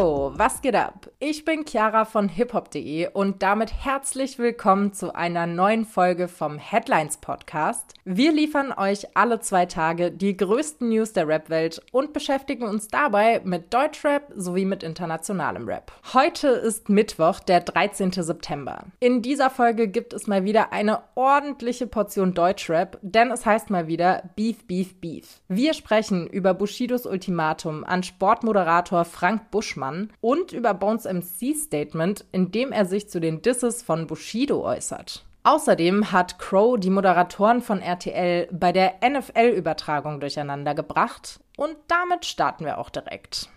Was geht ab? Ich bin Chiara von hiphop.de und damit herzlich willkommen zu einer neuen Folge vom Headlines Podcast. Wir liefern euch alle zwei Tage die größten News der Rap-Welt und beschäftigen uns dabei mit Deutschrap sowie mit internationalem Rap. Heute ist Mittwoch, der 13. September. In dieser Folge gibt es mal wieder eine ordentliche Portion Deutschrap, denn es heißt mal wieder Beef, Beef, Beef. Wir sprechen über Bushidos Ultimatum an Sportmoderator Frank Buschmann und über Bones MC's Statement, in dem er sich zu den Disses von Bushido äußert. Außerdem hat Crow die Moderatoren von RTL bei der NFL-Übertragung durcheinander gebracht und damit starten wir auch direkt.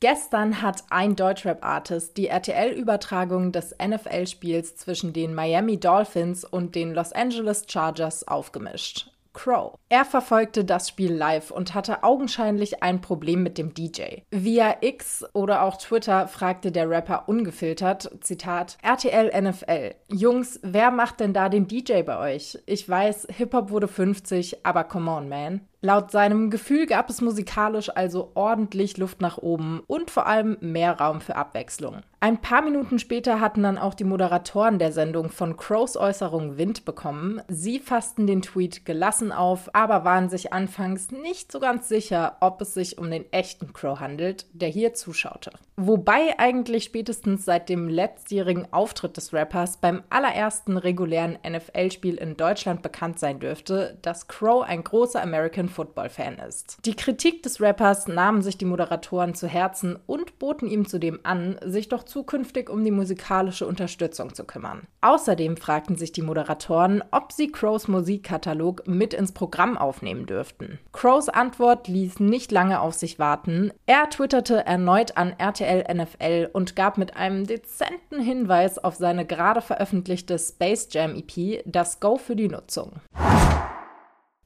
Gestern hat ein Deutschrap-Artist die RTL-Übertragung des NFL-Spiels zwischen den Miami Dolphins und den Los Angeles Chargers aufgemischt. Crow. Er verfolgte das Spiel live und hatte augenscheinlich ein Problem mit dem DJ. Via X oder auch Twitter fragte der Rapper ungefiltert, Zitat, RTL NFL. Jungs, wer macht denn da den DJ bei euch? Ich weiß, Hip-Hop wurde 50, aber come on, man. Laut seinem Gefühl gab es musikalisch also ordentlich Luft nach oben und vor allem mehr Raum für Abwechslung. Ein paar Minuten später hatten dann auch die Moderatoren der Sendung von Crows Äußerung Wind bekommen. Sie fassten den Tweet gelassen auf, aber waren sich anfangs nicht so ganz sicher, ob es sich um den echten Crow handelt, der hier zuschaute. Wobei eigentlich spätestens seit dem letztjährigen Auftritt des Rappers beim allerersten regulären NFL-Spiel in Deutschland bekannt sein dürfte, dass Crow ein großer American Football-Fan ist. Die Kritik des Rappers nahmen sich die Moderatoren zu Herzen und boten ihm zudem an, sich doch zukünftig um die musikalische Unterstützung zu kümmern. Außerdem fragten sich die Moderatoren, ob sie Crows Musikkatalog mit ins Programm aufnehmen dürften. Crows Antwort ließ nicht lange auf sich warten. Er twitterte erneut an RTL NFL und gab mit einem dezenten Hinweis auf seine gerade veröffentlichte Space Jam EP das Go für die Nutzung.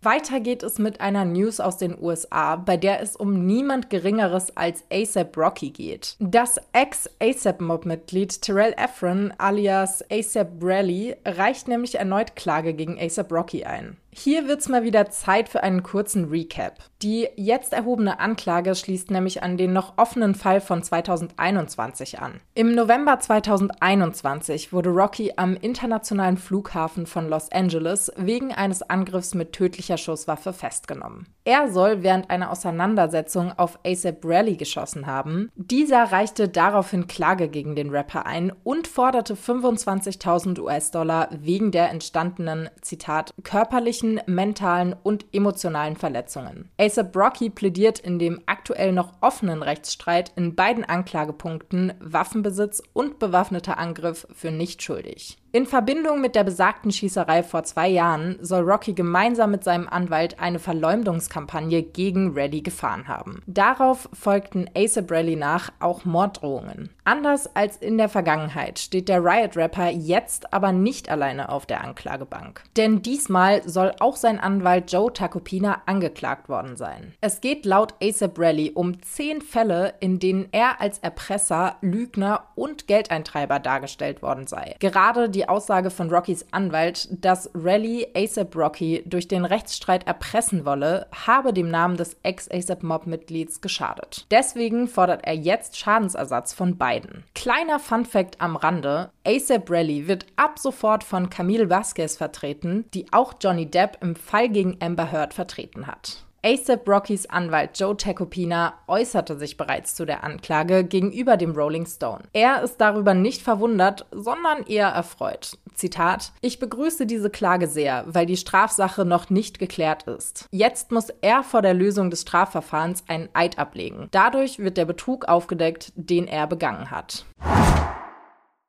Weiter geht es mit einer News aus den USA, bei der es um niemand Geringeres als ASAP Rocky geht. Das Ex-ASAP-Mob-Mitglied Terrell Efron alias ASAP Rally reicht nämlich erneut Klage gegen ASAP Rocky ein. Hier wird's mal wieder Zeit für einen kurzen Recap. Die jetzt erhobene Anklage schließt nämlich an den noch offenen Fall von 2021 an. Im November 2021 wurde Rocky am internationalen Flughafen von Los Angeles wegen eines Angriffs mit tödlicher Schusswaffe festgenommen. Er soll während einer Auseinandersetzung auf ASAP Rally geschossen haben. Dieser reichte daraufhin Klage gegen den Rapper ein und forderte 25.000 US-Dollar wegen der entstandenen, Zitat, körperlichen mentalen und emotionalen Verletzungen. ASAP Rocky plädiert in dem aktuell noch offenen Rechtsstreit in beiden Anklagepunkten Waffenbesitz und bewaffneter Angriff für nicht schuldig. In Verbindung mit der besagten Schießerei vor zwei Jahren soll Rocky gemeinsam mit seinem Anwalt eine Verleumdungskampagne gegen Reddy gefahren haben. Darauf folgten ASAP Rally nach auch Morddrohungen. Anders als in der Vergangenheit steht der Riot-Rapper jetzt aber nicht alleine auf der Anklagebank. Denn diesmal soll auch sein Anwalt Joe Tacopina angeklagt worden sein. Es geht laut ASAP Rally um zehn Fälle, in denen er als Erpresser, Lügner und Geldeintreiber dargestellt worden sei. Gerade die Aussage von Rockys Anwalt, dass Rally ASAP Rocky durch den Rechtsstreit erpressen wolle, habe dem Namen des Ex-ASAP-Mob-Mitglieds geschadet. Deswegen fordert er jetzt Schadensersatz von beiden. Kleiner Fun-Fact am Rande: ASAP Rally wird ab sofort von Camille Vasquez vertreten, die auch Johnny Depp im Fall gegen Amber Heard vertreten hat. ASAP Rockys Anwalt Joe Tecopina äußerte sich bereits zu der Anklage gegenüber dem Rolling Stone. Er ist darüber nicht verwundert, sondern eher erfreut. Zitat: Ich begrüße diese Klage sehr, weil die Strafsache noch nicht geklärt ist. Jetzt muss er vor der Lösung des Strafverfahrens einen Eid ablegen. Dadurch wird der Betrug aufgedeckt, den er begangen hat.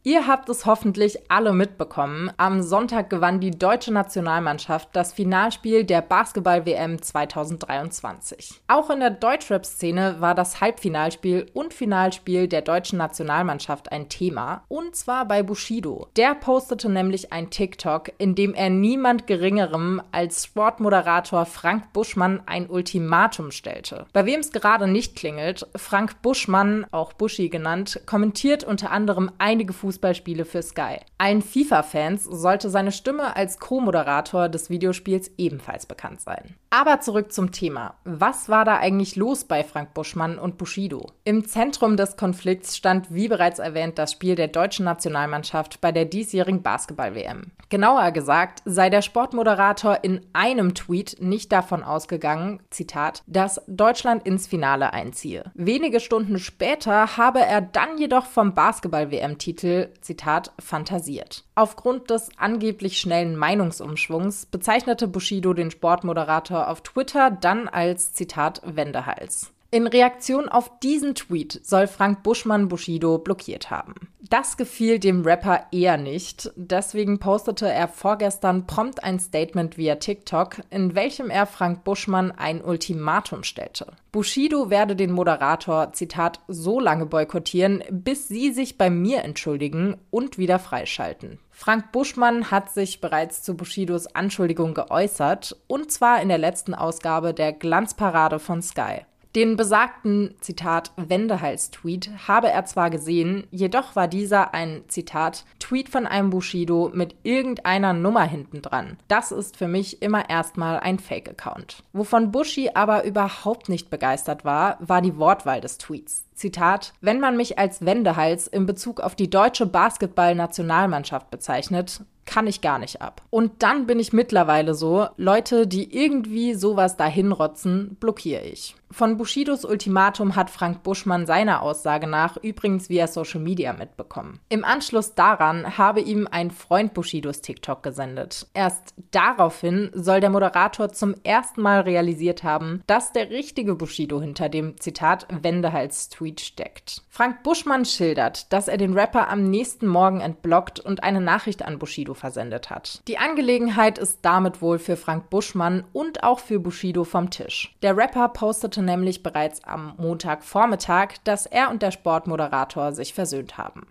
Ihr habt es hoffentlich alle mitbekommen. Am Sonntag gewann die deutsche Nationalmannschaft das Finalspiel der Basketball-WM 2023. Auch in der Deutschrap-Szene war das Halbfinalspiel und Finalspiel der deutschen Nationalmannschaft ein Thema. Und zwar bei Bushido. Der postete nämlich ein TikTok, in dem er niemand Geringerem als Sportmoderator Frank Buschmann ein Ultimatum stellte. Bei wem es gerade nicht klingelt, Frank Buschmann, auch Buschi genannt, kommentiert unter anderem einige Fußball Fußballspiele für Sky. Allen FIFA-Fans sollte seine Stimme als Co-Moderator des Videospiels ebenfalls bekannt sein. Aber zurück zum Thema. Was war da eigentlich los bei Frank Buschmann und Bushido? Im Zentrum des Konflikts stand, wie bereits erwähnt, das Spiel der deutschen Nationalmannschaft bei der diesjährigen Basketball-WM. Genauer gesagt sei der Sportmoderator in einem Tweet nicht davon ausgegangen, Zitat, dass Deutschland ins Finale einziehe. Wenige Stunden später habe er dann jedoch vom Basketball-WM-Titel, Zitat, fantasiert. Aufgrund des angeblich schnellen Meinungsumschwungs bezeichnete Bushido den Sportmoderator auf Twitter dann als, Zitat, Wendehals. In Reaktion auf diesen Tweet soll Frank Buschmann Bushido blockiert haben. Das gefiel dem Rapper eher nicht, deswegen postete er vorgestern prompt ein Statement via TikTok, in welchem er Frank Buschmann ein Ultimatum stellte. Bushido werde den Moderator, Zitat, so lange boykottieren, bis sie sich bei mir entschuldigen und wieder freischalten. Frank Buschmann hat sich bereits zu Bushidos Anschuldigung geäußert, und zwar in der letzten Ausgabe der Glanzparade von Sky. Den besagten, Zitat, Wendehals-Tweet habe er zwar gesehen, jedoch war dieser ein, Zitat, Tweet von einem Bushido mit irgendeiner Nummer hinten dran. Das ist für mich immer erstmal ein Fake-Account. Wovon Bushi aber überhaupt nicht begeistert war, war die Wortwahl des Tweets. Zitat, wenn man mich als Wendehals in Bezug auf die deutsche Basketball-Nationalmannschaft bezeichnet, kann ich gar nicht ab. Und dann bin ich mittlerweile so, Leute, die irgendwie sowas dahinrotzen, blockiere ich. Von Bushidos Ultimatum hat Frank Buschmann seiner Aussage nach übrigens via Social Media mitbekommen. Im Anschluss daran habe ihm ein Freund Bushidos TikTok gesendet. Erst daraufhin soll der Moderator zum ersten Mal realisiert haben, dass der richtige Bushido hinter dem Zitat Wendehals-Tweet steckt. Frank Buschmann schildert, dass er den Rapper am nächsten Morgen entblockt und eine Nachricht an Bushido versendet hat. Die Angelegenheit ist damit wohl für Frank Buschmann und auch für Bushido vom Tisch. Der Rapper postete nämlich bereits am Montagvormittag, dass er und der Sportmoderator sich versöhnt haben.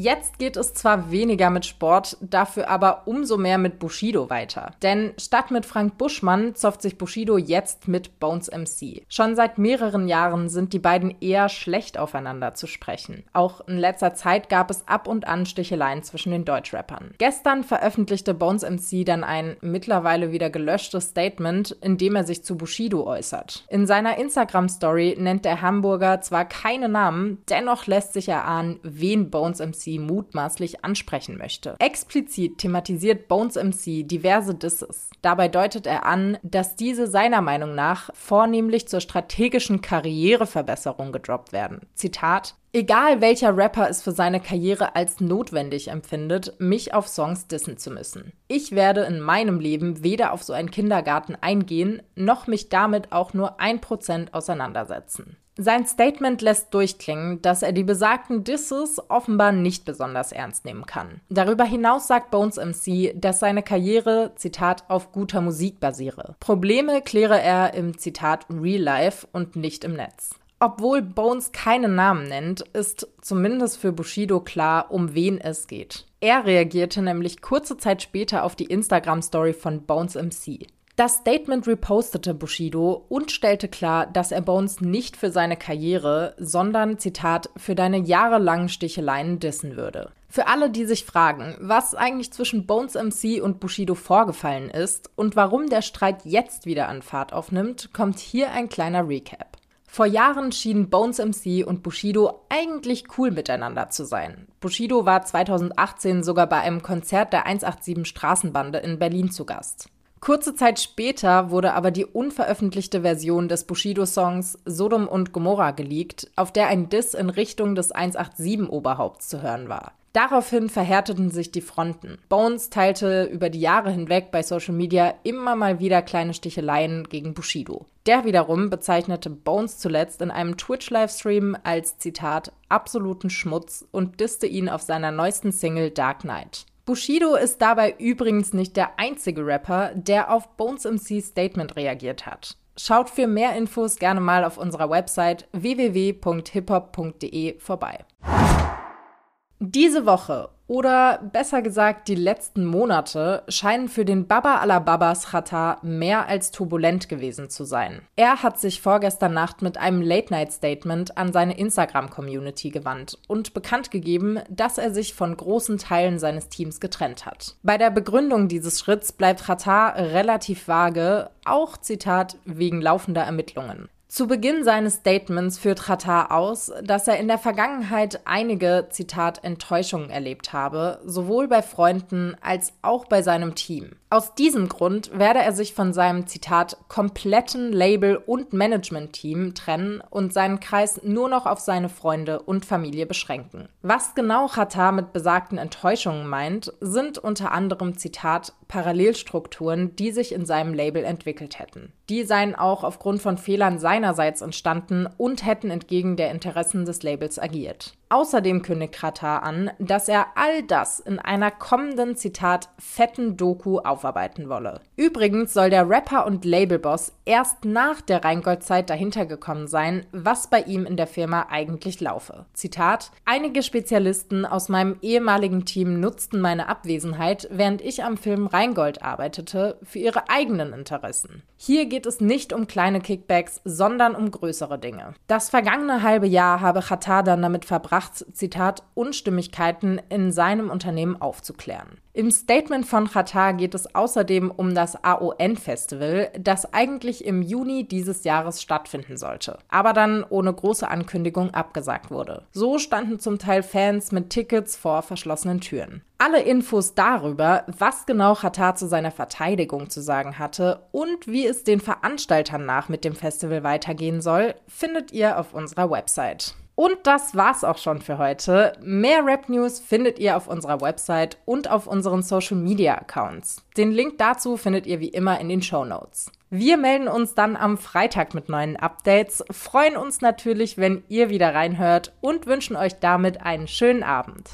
Jetzt geht es zwar weniger mit Sport, dafür aber umso mehr mit Bushido weiter. Denn statt mit Frank Buschmann zofft sich Bushido jetzt mit Bones MC. Schon seit mehreren Jahren sind die beiden eher schlecht aufeinander zu sprechen. Auch in letzter Zeit gab es ab und an Sticheleien zwischen den Deutschrappern. Gestern veröffentlichte Bones MC dann ein mittlerweile wieder gelöschtes Statement, in dem er sich zu Bushido äußert. In seiner Instagram-Story nennt der Hamburger zwar keine Namen, dennoch lässt sich erahnen, wen Bones MC MC mutmaßlich ansprechen möchte. Explizit thematisiert Bones MC diverse Disses. Dabei deutet er an, dass diese seiner Meinung nach vornehmlich zur strategischen Karriereverbesserung gedroppt werden. Zitat Egal welcher Rapper es für seine Karriere als notwendig empfindet, mich auf Songs dissen zu müssen. Ich werde in meinem Leben weder auf so einen Kindergarten eingehen, noch mich damit auch nur ein Prozent auseinandersetzen. Sein Statement lässt durchklingen, dass er die besagten Disses offenbar nicht besonders ernst nehmen kann. Darüber hinaus sagt Bones MC, dass seine Karriere, Zitat, auf guter Musik basiere. Probleme kläre er im Zitat Real Life und nicht im Netz. Obwohl Bones keinen Namen nennt, ist zumindest für Bushido klar, um wen es geht. Er reagierte nämlich kurze Zeit später auf die Instagram-Story von Bones MC. Das Statement repostete Bushido und stellte klar, dass er Bones nicht für seine Karriere, sondern, Zitat, für deine jahrelangen Sticheleien dissen würde. Für alle, die sich fragen, was eigentlich zwischen Bones MC und Bushido vorgefallen ist und warum der Streit jetzt wieder an Fahrt aufnimmt, kommt hier ein kleiner Recap. Vor Jahren schienen Bones MC und Bushido eigentlich cool miteinander zu sein. Bushido war 2018 sogar bei einem Konzert der 187 Straßenbande in Berlin zu Gast. Kurze Zeit später wurde aber die unveröffentlichte Version des Bushido-Songs Sodom und Gomorra geleakt, auf der ein Diss in Richtung des 187-Oberhaupts zu hören war. Daraufhin verhärteten sich die Fronten. Bones teilte über die Jahre hinweg bei Social Media immer mal wieder kleine Sticheleien gegen Bushido. Der wiederum bezeichnete Bones zuletzt in einem Twitch-Livestream als Zitat absoluten Schmutz und disste ihn auf seiner neuesten Single Dark Knight. Bushido ist dabei übrigens nicht der einzige Rapper, der auf Bones MC's Statement reagiert hat. Schaut für mehr Infos gerne mal auf unserer Website www.hiphop.de vorbei. Diese Woche Oder besser gesagt, die letzten Monate scheinen für den Baba aller Babas Chata mehr als turbulent gewesen zu sein. Er hat sich vorgestern Nacht mit einem Late-Night-Statement an seine Instagram-Community gewandt und bekannt gegeben, dass er sich von großen Teilen seines Teams getrennt hat. Bei der Begründung dieses Schritts bleibt Chata relativ vage, auch Zitat wegen laufender Ermittlungen. Zu Beginn seines Statements führt Qatar aus, dass er in der Vergangenheit einige, Zitat, Enttäuschungen erlebt habe, sowohl bei Freunden als auch bei seinem Team. Aus diesem Grund werde er sich von seinem, Zitat, kompletten Label- und Management-Team trennen und seinen Kreis nur noch auf seine Freunde und Familie beschränken. Was genau Qatar mit besagten Enttäuschungen meint, sind unter anderem, Zitat, Parallelstrukturen, die sich in seinem Label entwickelt hätten. Die seien auch aufgrund von Fehlern seinerseits entstanden und hätten entgegen der Interessen des Labels agiert. Außerdem kündigt Kratar an, dass er all das in einer kommenden, Zitat, fetten Doku aufarbeiten wolle. Übrigens soll der Rapper und Labelboss erst nach der Rheingold-Zeit dahinter gekommen sein, was bei ihm in der Firma eigentlich laufe. Zitat: Einige Spezialisten aus meinem ehemaligen Team nutzten meine Abwesenheit, während ich am Film Rheingold arbeitete, für ihre eigenen Interessen. Hier geht es nicht um kleine Kickbacks, sondern um größere Dinge. Das vergangene halbe Jahr habe Khatar dann damit verbracht, Zitat, Unstimmigkeiten in seinem Unternehmen aufzuklären. Im Statement von Qatar geht es außerdem um das AON-Festival, das eigentlich im Juni dieses Jahres stattfinden sollte, aber dann ohne große Ankündigung abgesagt wurde. So standen zum Teil Fans mit Tickets vor verschlossenen Türen. Alle Infos darüber, was genau Qatar zu seiner Verteidigung zu sagen hatte und wie es den Veranstaltern nach mit dem Festival weitergehen soll, findet ihr auf unserer Website. Und das war's auch schon für heute. Mehr Rap News findet ihr auf unserer Website und auf unseren Social Media Accounts. Den Link dazu findet ihr wie immer in den Show Notes. Wir melden uns dann am Freitag mit neuen Updates, freuen uns natürlich, wenn ihr wieder reinhört und wünschen euch damit einen schönen Abend.